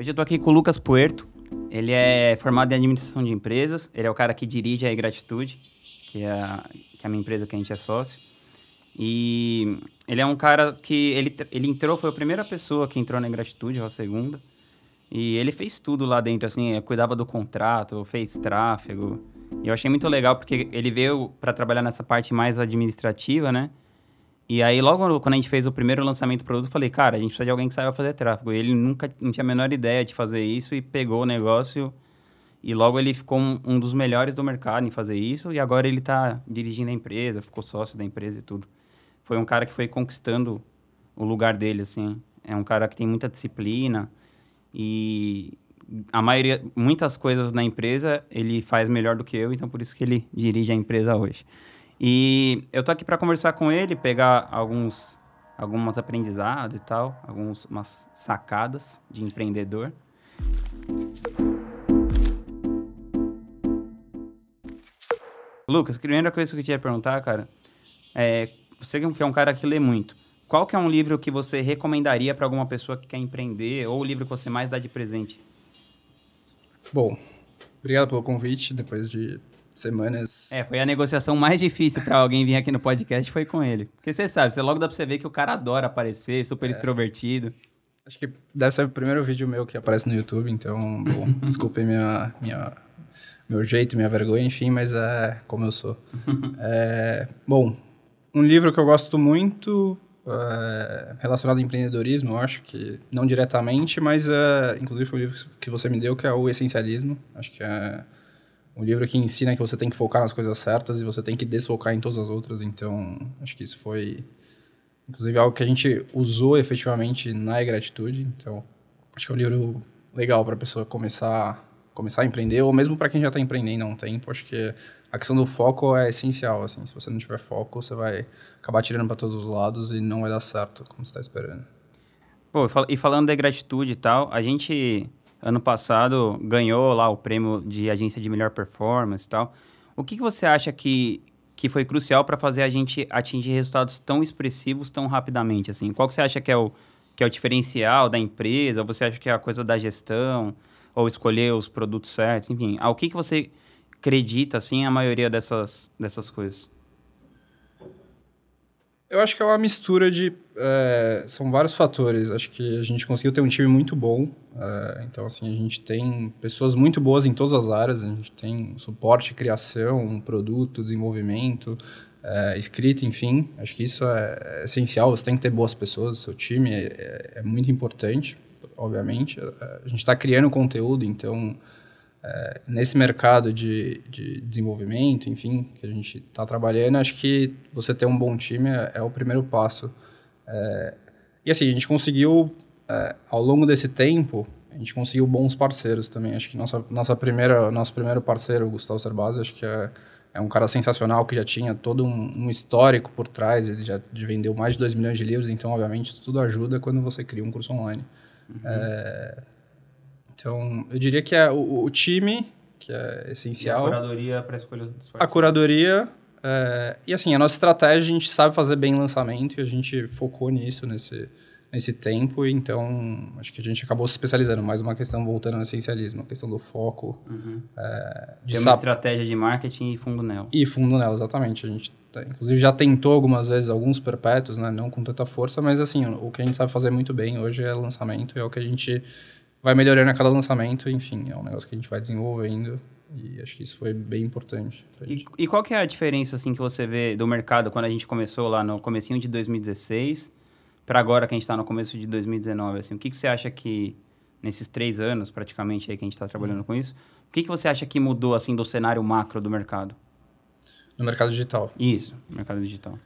Hoje eu tô aqui com o Lucas Puerto. Ele é formado em administração de empresas. Ele é o cara que dirige a Gratitude, que é a, que é a minha empresa que a gente é sócio. E ele é um cara que ele, ele entrou, foi a primeira pessoa que entrou na Gratitude, ou a segunda. E ele fez tudo lá dentro, assim, cuidava do contrato, fez tráfego. E eu achei muito legal porque ele veio para trabalhar nessa parte mais administrativa, né? E aí, logo quando a gente fez o primeiro lançamento do produto, eu falei, cara, a gente precisa de alguém que saiba fazer tráfego. E ele nunca não tinha a menor ideia de fazer isso e pegou o negócio. E logo ele ficou um, um dos melhores do mercado em fazer isso. E agora ele está dirigindo a empresa, ficou sócio da empresa e tudo. Foi um cara que foi conquistando o lugar dele, assim. É um cara que tem muita disciplina e a maioria, muitas coisas na empresa ele faz melhor do que eu, então por isso que ele dirige a empresa hoje. E eu tô aqui para conversar com ele, pegar alguns algumas aprendizados e tal, algumas sacadas de empreendedor. Lucas, a primeira coisa que eu queria perguntar, cara, é, você que é um cara que lê muito, qual que é um livro que você recomendaria para alguma pessoa que quer empreender ou o livro que você mais dá de presente? Bom, obrigado pelo convite, depois de semanas. É, foi a negociação mais difícil para alguém vir aqui no podcast, foi com ele. Porque você sabe, você logo dá pra você ver que o cara adora aparecer, super é. extrovertido. Acho que deve ser o primeiro vídeo meu que aparece no YouTube, então, bom, desculpem minha, minha, meu jeito, minha vergonha, enfim, mas é como eu sou. é, bom, um livro que eu gosto muito é, relacionado ao empreendedorismo, eu acho que não diretamente, mas é, inclusive foi o livro que você me deu, que é o Essencialismo. Acho que é um livro que ensina que você tem que focar nas coisas certas e você tem que desfocar em todas as outras. Então, acho que isso foi, inclusive, algo que a gente usou efetivamente na gratitude. Então, acho que é um livro legal para a pessoa começar, começar a empreender, ou mesmo para quem já está empreendendo há um tempo. Acho que a questão do foco é essencial. Assim, se você não tiver foco, você vai acabar tirando para todos os lados e não vai dar certo como você está esperando. Pô, e falando da gratitude e tal, a gente ano passado ganhou lá o prêmio de agência de melhor performance e tal. O que, que você acha que, que foi crucial para fazer a gente atingir resultados tão expressivos tão rapidamente? Assim? Qual que você acha que é, o, que é o diferencial da empresa? Você acha que é a coisa da gestão? Ou escolher os produtos certos? Enfim, ao que, que você acredita, assim, a maioria dessas, dessas coisas? Eu acho que é uma mistura de. É, são vários fatores. Acho que a gente conseguiu ter um time muito bom. É, então, assim, a gente tem pessoas muito boas em todas as áreas. A gente tem suporte, criação, produto, desenvolvimento, é, escrita, enfim. Acho que isso é, essencial. Você tem que ter boas pessoas. Seu time é, é muito importante, obviamente. A gente está criando conteúdo, então é, nesse mercado de, de desenvolvimento, enfim, que a gente está trabalhando, acho que você ter um bom time é, é o primeiro passo. É, e assim, a gente conseguiu, é, ao longo desse tempo, a gente conseguiu bons parceiros também. Acho que nossa, nossa primeira, nosso primeiro parceiro, o Gustavo Cerbasi, acho que é, é um cara sensacional que já tinha todo um, um histórico por trás, ele já vendeu mais de 2 milhões de livros, então, obviamente, tudo ajuda quando você cria um curso online. Uhum. É, então, eu diria que é o, o time, que é essencial. E a curadoria para escolha dos parceiros. A curadoria. É, e assim, a nossa estratégia, a gente sabe fazer bem lançamento e a gente focou nisso nesse, nesse tempo. Então, acho que a gente acabou se especializando. Mais uma questão voltando ao essencialismo, a questão do foco. Uhum. É, de Tem uma estratégia de marketing e fundo nela. E fundo nela, exatamente. A gente, tá, inclusive, já tentou algumas vezes alguns perpétuos, né? não com tanta força, mas assim, o que a gente sabe fazer muito bem hoje é lançamento e é o que a gente vai melhorando a cada lançamento, enfim, é um negócio que a gente vai desenvolvendo e acho que isso foi bem importante. E, e, qual que é a diferença assim que você vê do mercado quando a gente começou lá no comecinho de 2016 para agora que a gente está no começo de 2019? Assim, o que, que você acha que nesses três anos praticamente aí que a gente está trabalhando com isso, o que, que você acha que mudou assim do cenário macro do mercado? No mercado digital. Isso, mercado digital.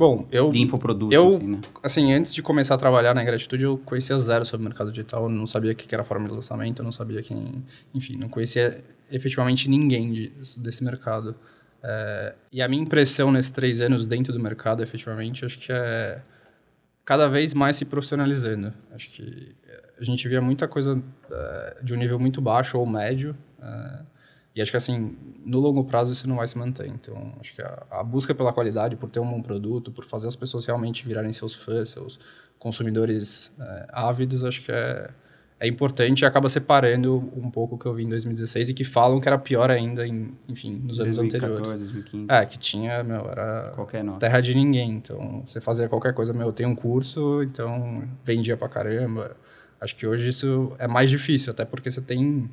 Bom, eu. De infoprodutos, eu, assim, né? Assim, antes de começar a trabalhar na Gratitude, eu conhecia zero sobre o mercado digital, não sabia o que era forma de lançamento, eu não sabia quem. Enfim, não conhecia efetivamente ninguém de, desse mercado. É, e a minha impressão nesses três anos dentro do mercado, efetivamente, acho que é cada vez mais se profissionalizando. Acho que a gente via muita coisa é, de um nível muito baixo ou médio. É, e acho que assim, no longo prazo isso não vai se manter. Então, acho que a, a, busca pela qualidade, por ter um bom produto, por fazer as pessoas realmente virarem seus fãs, seus consumidores é, ávidos, acho que é, é importante e acaba separando um pouco o que eu vi em 2016 e que falam que era pior ainda, em, enfim, nos anos 2014, anteriores. 2015. É, que tinha, meu, era qualquer nota. terra de ninguém. Então, você fazia qualquer coisa, meu, tem um curso, então vendia pra caramba. Acho que hoje isso é mais difícil, até porque você tem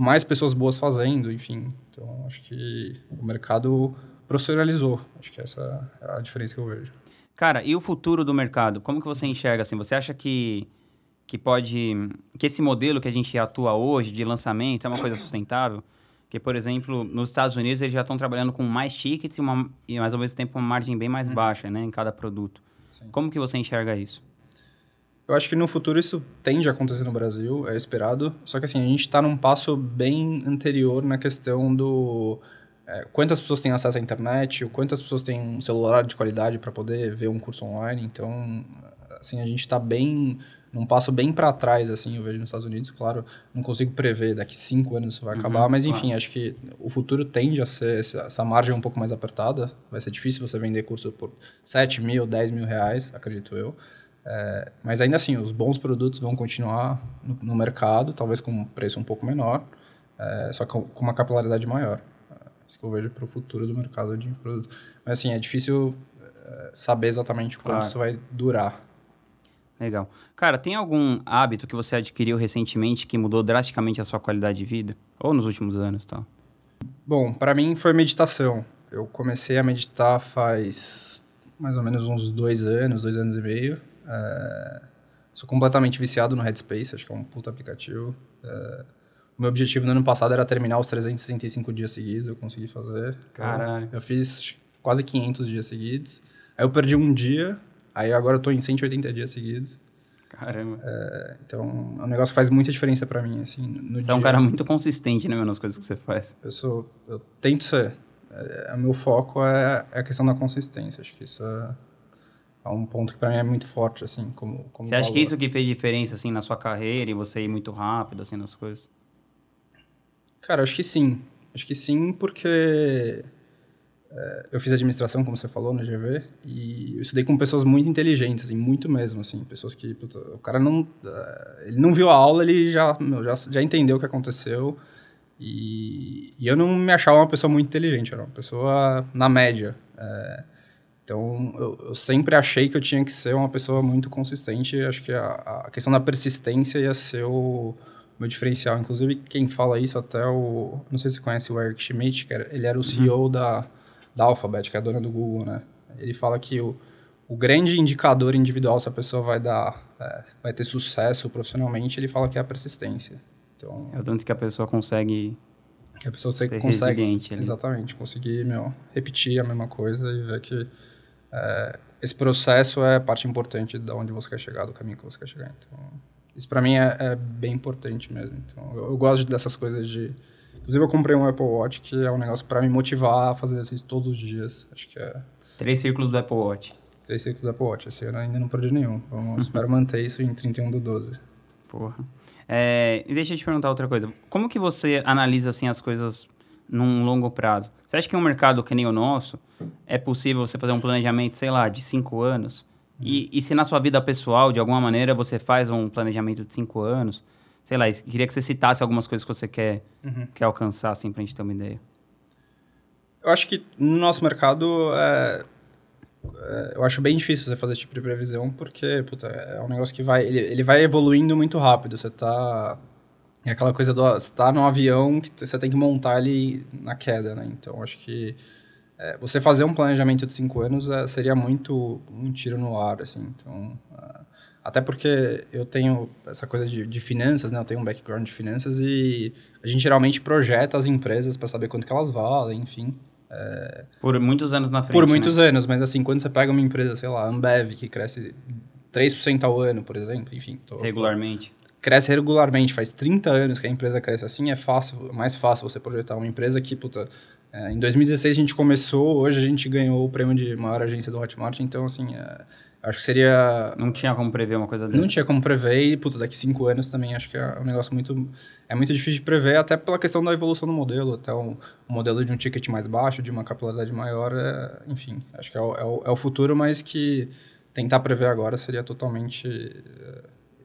mais pessoas boas fazendo, enfim. Então, acho que o mercado profissionalizou. Acho que essa é a diferença que eu vejo. Cara, e o futuro do mercado? Como que você enxerga assim? Você acha que que pode que esse modelo que a gente atua hoje de lançamento é uma coisa sustentável? Que, por exemplo, nos Estados Unidos eles já estão trabalhando com mais tickets e, uma, e mais ao mesmo tempo uma margem bem mais uhum. baixa, né, em cada produto. Sim. Como que você enxerga isso? Eu acho que no futuro isso tende a acontecer no Brasil, é esperado. Só que assim, a gente está num passo bem anterior na questão do é, quantas pessoas têm acesso à internet, quantas pessoas têm um celular de qualidade para poder ver um curso online. Então, assim, a gente está bem num passo bem para trás, assim, eu vejo nos Estados Unidos. Claro, não consigo prever daqui cinco anos isso vai uhum, acabar, mas enfim, claro. acho que o futuro tende a ser essa, essa, margem um pouco mais apertada. Vai ser difícil você vender curso por 7 mil, 10 mil reais, acredito eu. É, mas ainda assim, os bons produtos vão continuar no, no mercado, talvez com um preço um pouco menor, é, só que com, com uma capilaridade maior. É isso que eu vejo para o futuro do mercado de produto. Mas assim, é difícil é, saber exatamente quanto claro. isso vai durar. Legal. Cara, tem algum hábito que você adquiriu recentemente que mudou drasticamente a sua qualidade de vida? Ou nos últimos anos, tal? Bom, para mim foi meditação. Eu comecei a meditar faz mais ou menos uns dois anos, dois anos e meio. É... Sou completamente viciado no Headspace, acho que é um puta aplicativo. É... O meu objetivo no ano passado era terminar os 365 dias seguidos, eu consegui fazer. Caralho. Eu, eu fiz quase 500 dias seguidos. Aí eu perdi um dia, Aí agora eu tô em 180 dias seguidos. Caramba. É, então, é um negócio que faz muita diferença para mim, assim. No você dia. é um cara muito consistente, né, nas coisas que você faz. Eu sou... Eu tento ser. É, o meu foco é, é a questão da consistência. Acho que isso é, é um ponto que para mim é muito forte, assim, como, como Você acha que isso que fez diferença, assim, na sua carreira e você ir muito rápido, assim, nas coisas? Cara, acho que sim. Acho que sim, porque é, eu fiz administração, como você falou, no GV, e eu estudei com pessoas muito inteligentes, assim, muito mesmo, assim, pessoas que, o cara não, é, ele não viu a aula, ele já, meu, já, já entendeu o que aconteceu, e, e, eu não me achava uma pessoa muito inteligente, era uma pessoa na média. É, então, eu, eu, sempre achei que eu tinha que ser uma pessoa muito consistente, acho que a, a questão da persistência ia ser o meu diferencial. Inclusive, quem fala isso até o... Não sei se você conhece o Eric Schmidt, que era, ele era o CEO uhum. da da Alphabet, que é a dona do Google, né? Ele fala que o, o grande indicador individual se a pessoa vai dar, é, vai ter sucesso profissionalmente, ele fala que é a persistência. Então, é o tanto que a pessoa consegue que a pessoa consegue exatamente conseguir meu, repetir a mesma coisa e ver que é, esse processo é parte importante de onde você quer chegar, do caminho que você quer chegar. Então, isso para mim é, é, bem importante mesmo. Então, eu, eu gosto dessas coisas de Inclusive, eu comprei um Apple Watch, que é um negócio para me motivar a fazer exercício todos os dias. Acho que é... Três círculos do Apple Watch. Três círculos do Apple Watch. Esse ano ainda não perdi nenhum. Vamos, espero manter isso em 31 do 12. Porra. É, e deixa eu te perguntar outra coisa. Como que você analisa, assim, as coisas num longo prazo? Você acha que um mercado que nem o nosso, é possível você fazer um planejamento, sei lá, de cinco anos? E, e se na sua vida pessoal, de alguma maneira, você faz um planejamento de cinco anos sei lá, queria que você citasse algumas coisas que você quer, uhum. quer alcançar, assim, pra gente ter uma ideia. Eu acho que no nosso mercado, é, é, eu acho bem difícil você fazer esse tipo de previsão, porque, puta, é um negócio que vai, ele, ele vai evoluindo muito rápido, você tá... É aquela coisa do, você tá num avião que você tem que montar ele na queda, né? Então, acho que é, você fazer um planejamento de cinco anos é, seria muito um tiro no ar, assim. Então, é, até porque eu tenho essa coisa de, de, finanças, né? Eu tenho um background de finanças e a gente geralmente projeta as empresas para saber quanto que elas valem, enfim. É... Por muitos anos na frente, Por muitos né? anos, mas assim, quando você pega uma empresa, sei lá, Ambev, que cresce 3% ao ano, por exemplo, enfim. Tô, regularmente. Cresce regularmente, faz 30 anos que a empresa cresce assim, é fácil, é mais fácil você projetar uma empresa que, puta, é, em 2016 a gente começou, hoje a gente ganhou o prêmio de maior agência do Hotmart, então, assim, é, Acho que seria. Não tinha como prever uma coisa dessa. Não tinha como prever e, puta, daqui cinco anos também acho que é um negócio muito. É muito difícil de prever, até pela questão da evolução do modelo. Até um, um modelo de um ticket mais baixo, de uma capilaridade maior, é, enfim, acho que é o, é o, é o futuro, mas que tentar prever agora seria totalmente.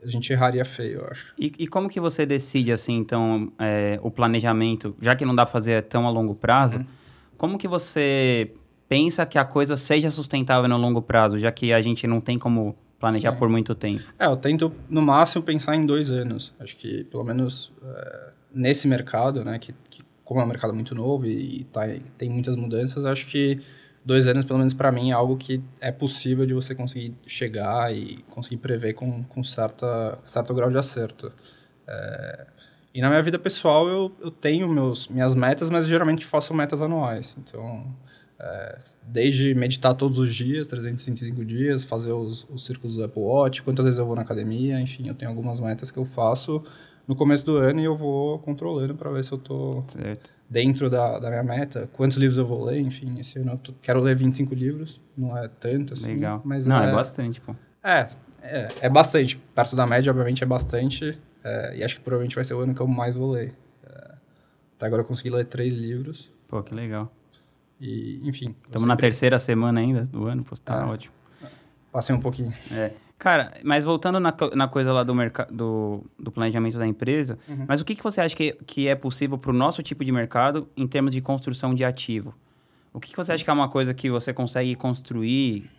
A gente erraria feio, eu acho. E, e como que você decide, assim, então, é, o planejamento, já que não dá pra fazer tão a longo prazo, uhum. como que você pensa que a coisa seja sustentável no longo prazo, já que a gente não tem como planejar Sim. por muito tempo? É, eu tento, no máximo, pensar em dois anos. Acho que, pelo menos, é, nesse mercado, né, que, que, como é um mercado muito novo e, e tá, tem muitas mudanças, acho que dois anos, pelo menos para mim, é algo que é possível de você conseguir chegar e conseguir prever com, com certa, certo grau de acerto. É, e na minha vida pessoal, eu, eu tenho meus, minhas metas, mas geralmente faço metas anuais. Então, é, desde meditar todos os dias, 365 dias, fazer os, os círculos do Apple Watch, quantas vezes eu vou na academia, enfim, eu tenho algumas metas que eu faço no começo do ano e eu vou controlando para ver se eu tô certo dentro da, da minha meta, quantos livros eu vou ler, enfim, esse ano eu quero ler 25 livros, não é tanto assim. Legal. Mas não, é, é bastante, pô. É, é, é, bastante. Perto da média, obviamente, é bastante. É, e acho que provavelmente vai ser o ano que eu mais vou ler. É, até agora eu consegui ler três livros. Pô, que legal. E, enfim. Estamos sempre... na terceira semana ainda do ano, pô, tá ah, ótimo. Passei um pouquinho. É. Cara, mas voltando na, na coisa lá do, do, do planejamento da empresa, uhum. mas o que, que você acha que, que é possível para o nosso tipo de mercado em termos de construção de ativo? O que, que você acha que é uma coisa que você consegue construir,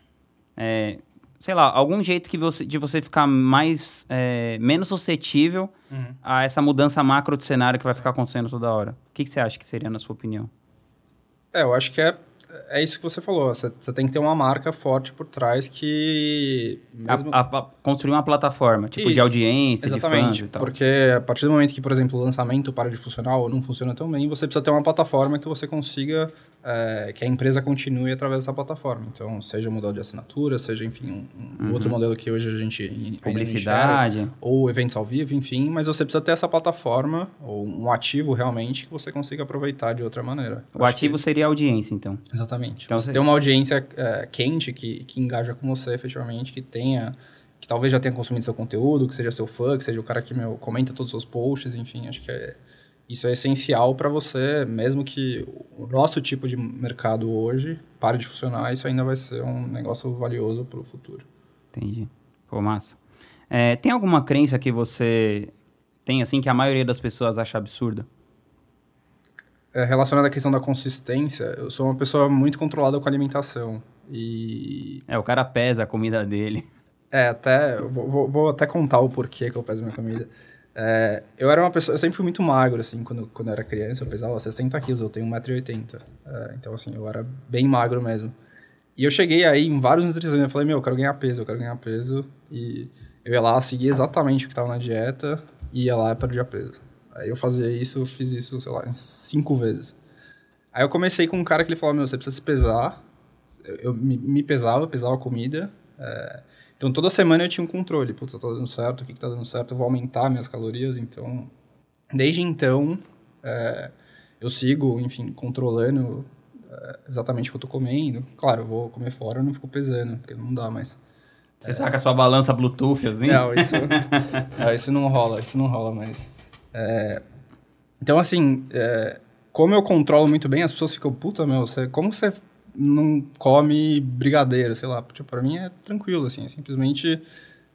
é, sei lá, algum jeito que você, de você ficar mais, é, menos suscetível uhum. a essa mudança macro de cenário que vai ficar acontecendo toda hora? O que, que você acha que seria, na sua opinião? É, eu acho que é é isso que você falou. Você, você tem que ter uma marca forte por trás que. Mesmo... A, a, a construir uma plataforma, tipo isso, de audiência, exatamente, de fãs e tal. Porque a partir do momento que, por exemplo, o lançamento para de funcionar ou não funciona tão bem, você precisa ter uma plataforma que você consiga é, que a empresa continue através dessa plataforma. Então, seja modelo de assinatura, seja, enfim, um, um uhum. outro modelo que hoje a gente... Publicidade. Enxerga, ou eventos ao vivo, enfim. Mas você precisa ter essa plataforma, ou um ativo realmente, que você consiga aproveitar de outra maneira. O ativo que... seria a audiência, então. Exatamente. Então, você tem uma audiência é, quente que, que engaja com você, efetivamente, que tenha que talvez já tenha consumido seu conteúdo, que seja seu fã, que seja o cara que meu, comenta todos os seus posts, enfim, acho que é, isso é essencial para você, mesmo que o nosso tipo de mercado hoje pare de funcionar, isso ainda vai ser um negócio valioso para o futuro. Entendi. Pô, massa. É, tem alguma crença que você tem, assim, que a maioria das pessoas acha absurda? É, relacionada à questão da consistência, eu sou uma pessoa muito controlada com a alimentação. E... É, o cara pesa a comida dele. É, até... Vou, vou, vou até contar o porquê que eu peso minha comida. É, eu era uma pessoa, eu sempre fui muito magro, assim, quando, quando eu era criança, eu pesava 60 quilos, eu tenho 1,80m. É, então, assim, eu era bem magro mesmo. E eu cheguei aí em vários nutricionistas, eu falei, meu, eu quero ganhar peso, eu quero ganhar peso. E eu ia lá, seguia exatamente o que estava na dieta, e ia lá e perdia peso. Aí eu fazia isso, eu fiz isso, sei lá, cinco vezes. Aí eu comecei com um cara que ele falou, meu, você precisa se pesar. Eu, eu me, me, pesava, pesava comida. É, então, toda semana eu tinha um controle. Putz, tá dando certo, o que, que tá dando certo? Eu vou aumentar minhas calorias. Então, desde então, é, eu sigo, enfim, controlando é, exatamente o que eu tô comendo. Claro, eu vou comer fora, eu não fico pesando, porque não dá mais. Você é... saca a sua balança Bluetooth, assim? Não, isso, não, isso não rola, isso não rola mais. É, então, assim, é, como eu controlo muito bem, as pessoas ficam, puta, meu, você, como você não come brigadeiro, sei lá. Tipo, pra mim é tranquilo, assim. É simplesmente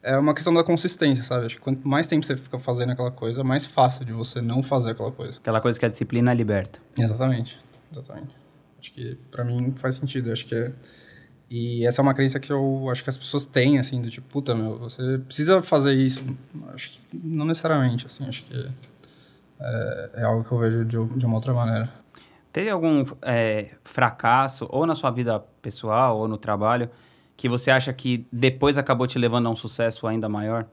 é uma questão da consistência, sabe? Acho que quanto mais tempo você fica fazendo aquela coisa, mais fácil de você não fazer aquela coisa. Aquela coisa que a disciplina liberta. Exatamente. Exatamente. Acho que para mim faz sentido. Acho que é... E essa é uma crença que eu acho que as pessoas têm, assim, do tipo, puta, meu, você precisa fazer isso. Acho que não necessariamente, assim. Acho que é, é algo que eu vejo de, de uma outra maneira. Teve algum é, fracasso, ou na sua vida pessoal, ou no trabalho, que você acha que depois acabou te levando a um sucesso ainda maior?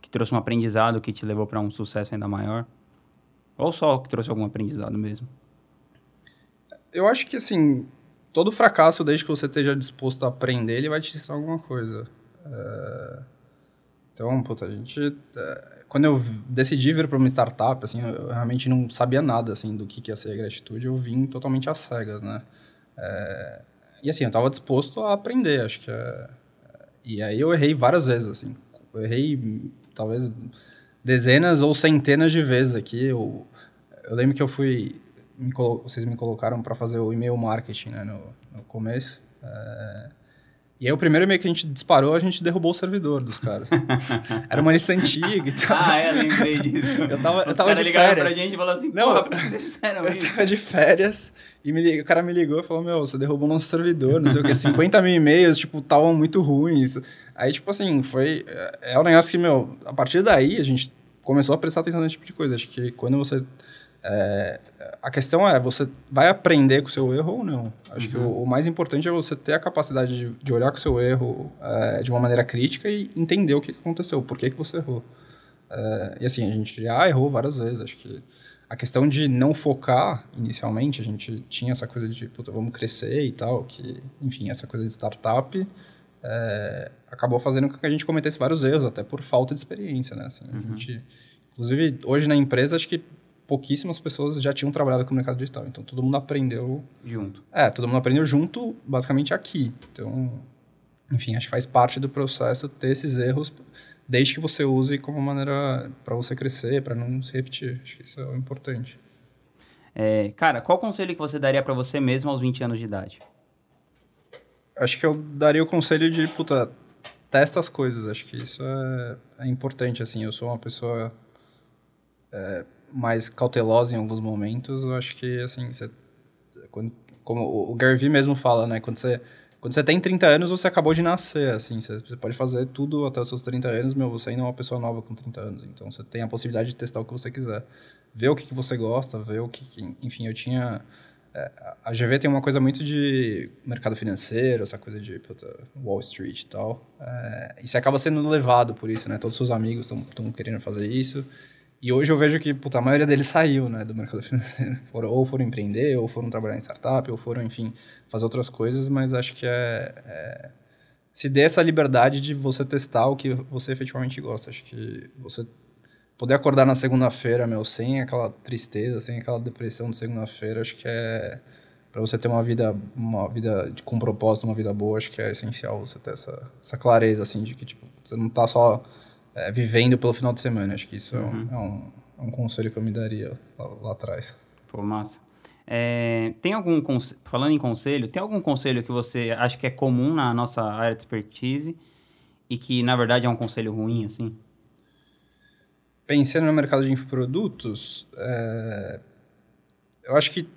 Que trouxe um aprendizado que te levou para um sucesso ainda maior? Ou só que trouxe algum aprendizado mesmo? Eu acho que, assim, todo fracasso, desde que você esteja disposto a aprender, ele vai te ensinar alguma coisa. É... Então, puta, a gente... É quando eu decidi vir para uma startup, assim, eu realmente não sabia nada, assim, do que, que ia ser a gratitude. Eu vim totalmente às cegas, né? É, e, assim, eu estava disposto a aprender, acho que é... E aí eu errei várias vezes, assim. Eu errei, talvez, dezenas ou centenas de vezes aqui. Eu, eu lembro que eu fui... Me colo... Vocês me colocaram para fazer o e-mail marketing, né, no, no começo. É... E aí o primeiro e-mail que a gente disparou, a gente derrubou o servidor dos caras. Era uma lista antiga e tal. Ah, é, lembrei disso. Eu tava, eu Os tava caras de ligaram férias. pra gente e falaram assim, Não, porra, eu- por que vocês fizeram Eu isso? tava de férias e me o cara me ligou e falou: Meu, você derrubou nosso servidor, não sei o que, 50 mil e-mails, tipo, estavam muito ruins. Aí, tipo assim, foi. É é um negócio que, meu, a partir daí a gente começou a prestar atenção nesse tipo de coisa. Acho que quando você. É, a questão é, você vai aprender com o seu erro ou não? Acho que o, o mais importante é você ter a capacidade de, de olhar com o seu erro é, de uma maneira crítica e entender o que que aconteceu, por que, que você errou. É, e assim, a gente já errou várias vezes. Acho que a questão de não focar inicialmente, a gente tinha essa coisa de, puta, vamos crescer e tal, que, enfim, essa coisa de startup é, acabou fazendo com que a gente cometesse vários erros, até por falta de experiência, né? Assim, a gente, inclusive, hoje na empresa, acho que pouquíssimas pessoas já tinham trabalhado com o mercado digital, então todo mundo aprendeu Junto. é, todo mundo aprendeu junto, basicamente aqui. Então, enfim, acho que faz parte do processo ter esses erros, desde que você use como maneira para você crescer, para não se repetir. Acho que isso é o importante. É, cara, qual conselho que você daria pra você mesmo aos 20 anos de idade? Acho que eu daria o conselho de, puta, testa as coisas. Acho que isso é, é importante, assim. Eu sou uma pessoa é, mais cautelosa em alguns momentos. Eu acho que, assim, você, quando, como o- Garvey mesmo fala, né? Quando você, quando você tem 30 anos, você acabou de nascer, assim. Você, você pode fazer tudo até os seus 30 anos, meu, você ainda é uma pessoa nova com 30 anos. Então, você tem a possibilidade de testar o que você quiser. Ver o que, que você gosta, ver o que... que enfim, eu tinha... É, a GV tem uma coisa muito de mercado financeiro, essa coisa de puta, Wall Street e tal. É, e você acaba sendo levado por isso, né? Todos os seus amigos estão querendo fazer isso. E hoje eu vejo que puta, a maioria deles saiu né, do mercado financeiro. Foram, ou foram empreender, ou foram trabalhar em startup, ou foram, enfim, fazer outras coisas. Mas acho que é, é se dê essa liberdade de você testar o que você efetivamente gosta. Acho que você poder acordar na segunda-feira, meu, sem aquela tristeza, sem aquela depressão de segunda-feira, acho que é para você ter uma vida, uma vida com propósito, uma vida boa, acho que é essencial você ter essa, essa clareza, assim, de que, tipo, você não tá só é, vivendo pelo final de semana. Acho que isso é, um, é, um, é um conselho que eu me daria lá, lá atrás. Pô, massa. É, tem algum, falando em conselho, tem algum conselho que você acha que é comum na nossa área de expertise e que, na verdade, é um conselho ruim, assim? Pensando no mercado de infoprodutos, é, eu acho que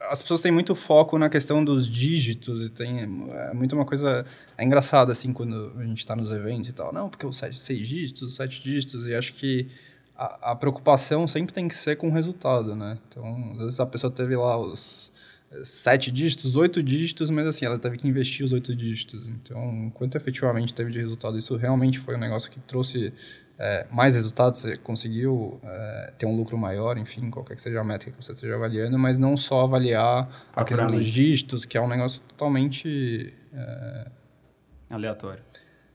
as pessoas têm muito foco na questão dos dígitos e tem é muito uma coisa é engraçada assim quando a gente está nos eventos e tal. Não porque os sete seis dígitos os sete dígitos e acho que a, a preocupação sempre tem que ser com o resultado né? Então às vezes a pessoa teve lá os eh, sete dígitos oito dígitos mas assim ela teve que investir os oito dígitos. Então quanto efetivamente teve de resultado isso realmente foi um negócio que trouxe é, mais resultados, você conseguiu é, ter um lucro maior, enfim, qualquer que seja a métrica que você esteja avaliando, mas não só avaliar a questão dos dígitos, que é um negócio totalmente... é, Aleatório.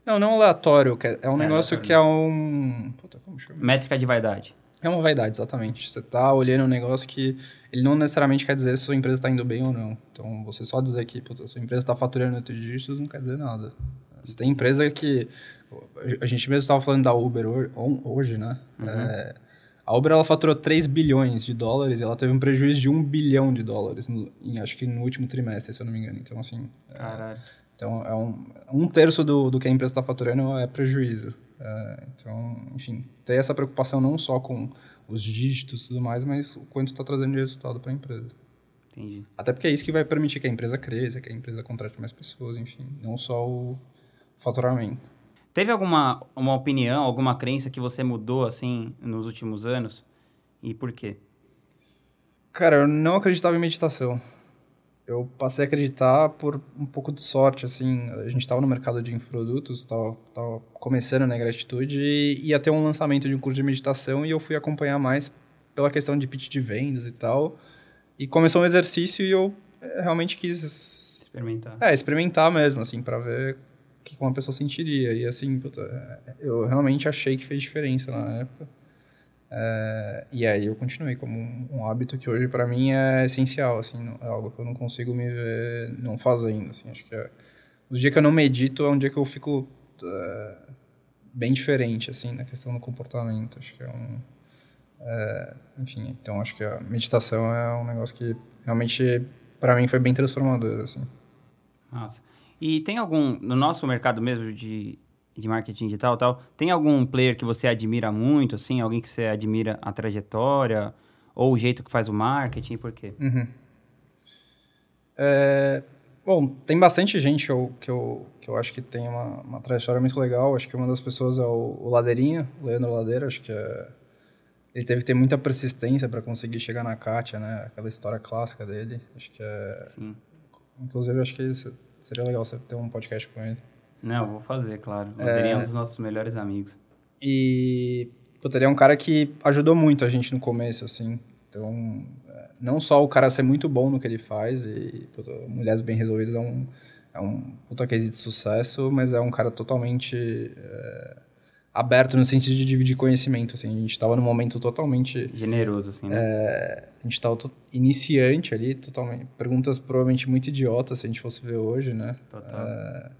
Não, não aleatório, é, é um É, negócio que é um... Puta, como chama? Métrica de vaidade. É uma vaidade, exatamente. Você está olhando um negócio que ele não necessariamente quer dizer se sua empresa está indo bem ou não. Então, você só dizer que puta, sua empresa está faturando oito dígitos não quer dizer nada. Você tem empresa que... A gente mesmo estava falando da Uber hoje, né? É, a Uber ela faturou 3 bilhões de dólares e ela teve um prejuízo de 1 bilhão de dólares, no- em, acho que no último trimestre, se eu não me engano. Então, assim... é, Caralho. então, é um, um terço do, do que a empresa está faturando é prejuízo. É, então, enfim, ter essa preocupação não só com os dígitos e tudo mais, mas o quanto está trazendo de resultado para a empresa. Entendi. Até porque é isso que vai permitir que a empresa cresça, que a empresa contrate mais pessoas, enfim, não só o faturamento. Teve alguma uma opinião, alguma crença que você mudou, assim, nos últimos anos? E por quê? Cara, eu não acreditava em meditação. Eu passei a acreditar por um pouco de sorte, assim. A gente estava no mercado de infoprodutos, estava tava começando na Gratitude e ia ter um lançamento de um curso de meditação e eu fui acompanhar mais pela questão de pitch de vendas e tal. E começou um exercício e eu eh, realmente quis Experimentar. é, experimentar mesmo, assim, pra ver que uma pessoa sentiria. E assim, puta, eu realmente achei que fez diferença na época. É, e aí eu continuei como um, um hábito que hoje pra mim é essencial, assim, é algo que eu não consigo me ver não fazendo, assim, acho que é, os dias que eu não medito é um dia que eu fico é, bem diferente, assim, na questão do comportamento, acho que é um, é, enfim, então acho que a meditação é um negócio que realmente pra mim foi bem transformador, assim. Nossa. E tem algum, no nosso mercado mesmo de, de marketing digital tal, tem algum player que você admira muito, assim? Alguém que você admira a trajetória ou o jeito que faz o marketing, por quê? Uhum. É, bom, tem bastante gente que eu, que eu, que eu acho que tem uma, uma trajetória muito legal. Acho que uma das pessoas é o, o Ladeirinha, o Leandro Ladeira. Acho que é, ele teve que ter muita persistência para conseguir chegar na Kátia, né? Aquela história clássica dele. Acho que é... Sim. Inclusive, acho que seria legal você ter um podcast com ele. Não, vou fazer, claro. O Ladeirinha é um dos nossos melhores amigos. E... Puta, ele é um cara que ajudou muito a gente no começo, assim. Então, não só o cara ser muito bom no que ele faz, e puta, Mulheres Bem Resolvidas é um, é um puta case de sucesso, mas é um cara totalmente é, aberto no sentido de dividir conhecimento, assim, a gente estava num momento totalmente... Generoso, assim, né? É, a gente estava iniciante ali, totalmente, perguntas provavelmente muito idiotas se a gente fosse ver hoje, né? Total. É,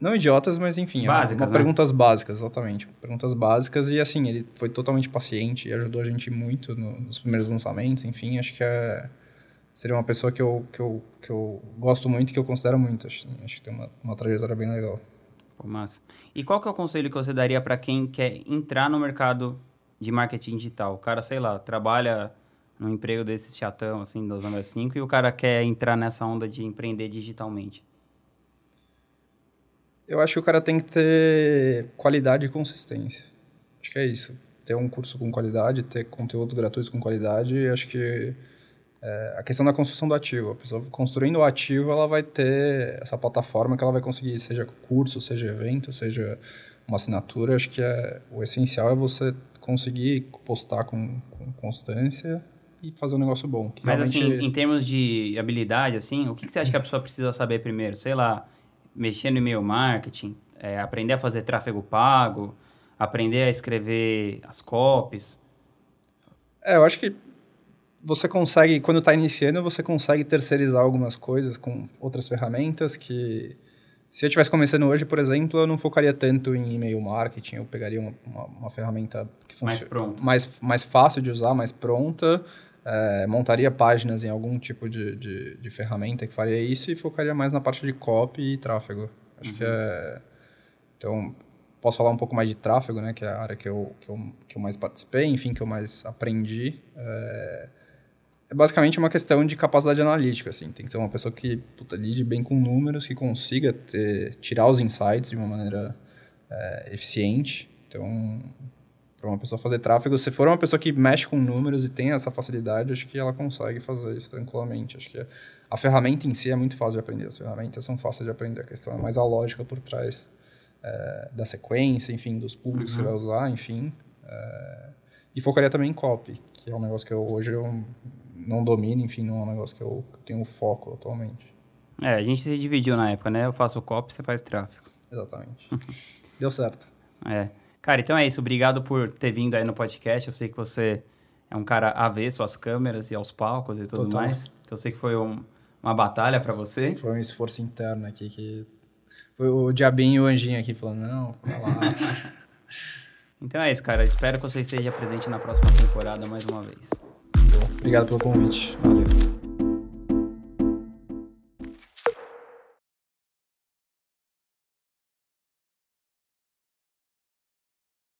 não idiotas, mas enfim, básicas, uma, né? perguntas básicas, exatamente. Perguntas básicas e assim, ele foi totalmente paciente e ajudou a gente muito no, nos primeiros lançamentos, enfim, acho que é, seria uma pessoa que eu, que, eu, que eu gosto muito e que eu considero muito. Acho, acho que tem uma, uma trajetória bem legal. Pô, massa. E qual que é o conselho que você daria para quem quer entrar no mercado de marketing digital? O cara, sei lá, trabalha num emprego desse chatão, assim, das Zona 5, e o cara quer entrar nessa onda de empreender digitalmente. Eu acho que o cara tem que ter qualidade e consistência. Acho que é isso. Ter um curso com qualidade, ter conteúdo gratuito com qualidade, acho que é, a questão da construção do ativo. A pessoa construindo o ativo, ela vai ter essa plataforma que ela vai conseguir, seja curso, seja evento, seja uma assinatura. Acho que é, o essencial é você conseguir postar com, com constância e fazer um negócio bom. Mas realmente... assim, em termos de habilidade, assim, o que, que você acha que a pessoa precisa saber primeiro? Sei lá, mexer no e-mail marketing, é, aprender a fazer tráfego pago, aprender a escrever as copies? É, eu acho que você consegue, quando está iniciando, você consegue terceirizar algumas coisas com outras ferramentas que... Se eu estivesse começando hoje, por exemplo, eu não focaria tanto em e-mail marketing, eu pegaria uma, uma, uma ferramenta que mais, pronta. mais, mais fácil de usar, mais pronta, é, montaria páginas em algum tipo de, de, de, ferramenta que faria isso e focaria mais na parte de copy e tráfego. Acho uhum. que é... Então, posso falar um pouco mais de tráfego, né? Que é a área que eu, que eu, que eu mais participei, enfim, que eu mais aprendi. É, é basicamente uma questão de capacidade analítica, assim. Tem que ser uma pessoa que puta, lide bem com números, que consiga ter, tirar os insights de uma maneira é, eficiente. Então, para uma pessoa fazer tráfego, se for uma pessoa que mexe com números e tem essa facilidade, acho que ela consegue fazer isso tranquilamente. Acho que a ferramenta em si é muito fácil de aprender, as ferramentas são fáceis de aprender, a questão é mais a lógica por trás é, da sequência, enfim, dos públicos uhum. que você vai usar, enfim. É, e focaria também em copy, que é um negócio que eu, hoje eu não domino, enfim, não é um negócio que eu, tenho foco atualmente. É, a gente se dividiu na época, né? Eu faço copy, você faz tráfego. Exatamente. Deu certo. É. Cara, então é isso. Obrigado por ter vindo aí no podcast. Eu sei que você é um cara avesso às câmeras e aos palcos e tudo Total. mais. Então eu sei que foi um, uma batalha para você. Foi um esforço interno aqui que foi o diabinho e o anjinho aqui falando, não, vai lá. então é isso, cara. Espero que você esteja presente na próxima temporada mais uma vez. Obrigado pelo convite. Valeu.